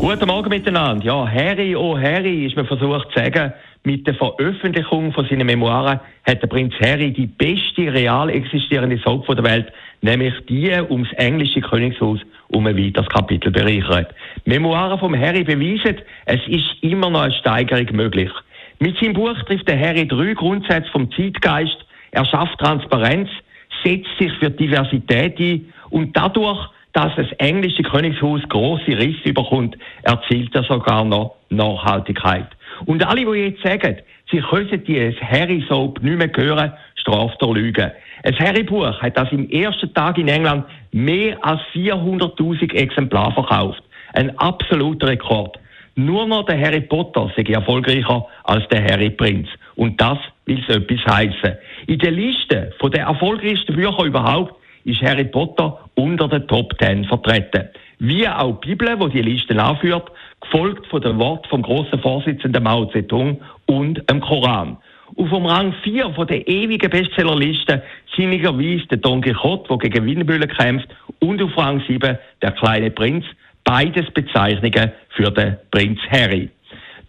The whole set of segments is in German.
Guten Morgen miteinander. Ja, Harry, oh Harry, ist mir versucht zu sagen, mit der Veröffentlichung von seinen Memoiren hat der Prinz Harry die beste real existierende Soap der Welt, nämlich die ums englische Königshaus, um ein weiteres Kapitel bereichert. Memoiren vom Harry beweisen, es ist immer noch eine Steigerung möglich. Mit seinem Buch trifft der Harry drei Grundsätze vom Zeitgeist. Er schafft Transparenz, setzt sich für Diversität ein und dadurch dass das englische Königshaus große Risse überkommt, erzielt er sogar noch Nachhaltigkeit. Und alle, die jetzt sagen, sie können die Harry Soap nicht mehr hören, straft er Lügen. Ein Harry-Buch hat das im ersten Tag in England mehr als 400.000 Exemplare verkauft. Ein absoluter Rekord. Nur noch der Harry Potter sei erfolgreicher als der Harry Prinz. Und das will so etwas heißen. In der Liste der erfolgreichsten Bücher überhaupt ist Harry Potter unter den Top Ten vertreten. Wie auch die Bibel, wo die Liste anführt, gefolgt von dem Wort vom großen Vorsitzenden Mao Zedong und dem Koran. Und vom Rang 4 von der ewigen Bestsellerliste sinnigerweise der Don Quixote, der gegen Windmühlen kämpft, und auf Rang 7 der kleine Prinz, beides Bezeichnungen für den Prinz Harry.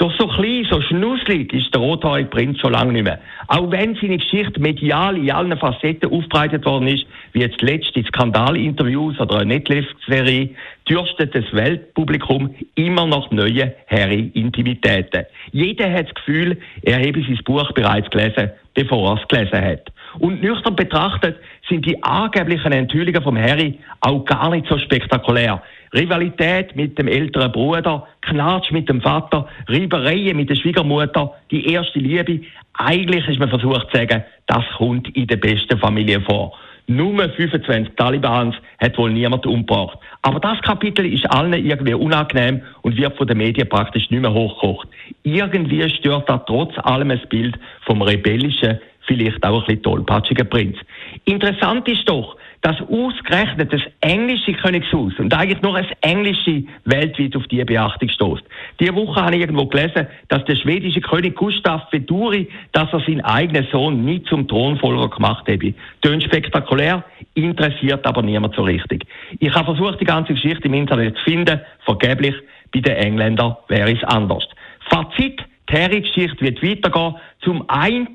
Doch so klein, so schnusslig ist der rothaarige Prinz schon lange nicht mehr. Auch wenn seine Geschichte medial in allen Facetten aufbereitet worden ist, wie jetzt letzte Skandalinterviews oder eine Netflix-Serie, dürstet das Weltpublikum immer noch neue Harry-Intimitäten. Jeder hat das Gefühl, er habe sein Buch bereits gelesen, bevor er es gelesen hat. Und nüchtern betrachtet sind die angeblichen Enthüllungen vom Harry auch gar nicht so spektakulär. Rivalität mit dem älteren Bruder, Knatsch mit dem Vater, Reibereien mit der Schwiegermutter, die erste Liebe. Eigentlich ist man versucht zu sagen, das kommt in der besten Familie vor. Nur 25 Talibans hat wohl niemand umgebracht. Aber das Kapitel ist allen irgendwie unangenehm und wird von den Medien praktisch nicht mehr hochgekocht. Irgendwie stört da trotz allem das Bild vom rebellischen, vielleicht auch ein bisschen tollpatschigen Prinz. Interessant ist doch, dass ausgerechnet das englische Königshaus und eigentlich nur das englische weltweit auf diese Beachtung stößt. Diese Woche habe ich irgendwo gelesen, dass der schwedische König Gustav Veduri, dass er seinen eigenen Sohn nie zum Thronfolger gemacht habe. Tönt spektakulär, interessiert aber niemand so richtig. Ich habe versucht, die ganze Geschichte im Internet zu finden, vergeblich. Bei den Engländern wäre es anders. Fazit, die Harry-Geschichte wird weitergehen. Zum einen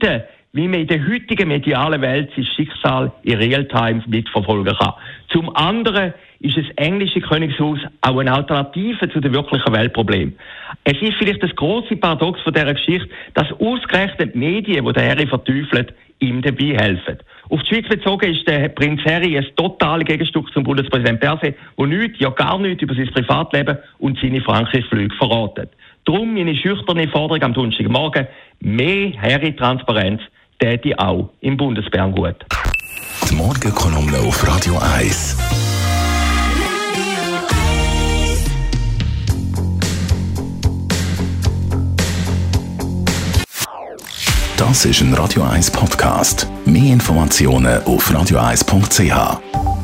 wie man in der heutigen medialen Welt sein Schicksal in Realtime mitverfolgen kann. Zum anderen ist das englische Königshaus auch eine Alternative zu den wirklichen Weltproblemen. Es ist vielleicht das große Paradox von dieser Geschichte, dass ausgerechnet Medien, die der Harry verteufelt, ihm dabei helfen. Auf die Schweiz bezogen ist der Prinz Harry ein totales Gegenstück zum Bundespräsident Perse, der nichts, ja gar nichts über sein Privatleben und seine Frankreich-Flüge verratet. Darum meine schüchterne Forderung am Donnerstagmorgen, mehr Harry-Transparenz täte auch im Bundesbären gut. Die Morgenkolumne auf Radio 1. Das ist ein Radio 1 Podcast. Mehr Informationen auf radio1.ch.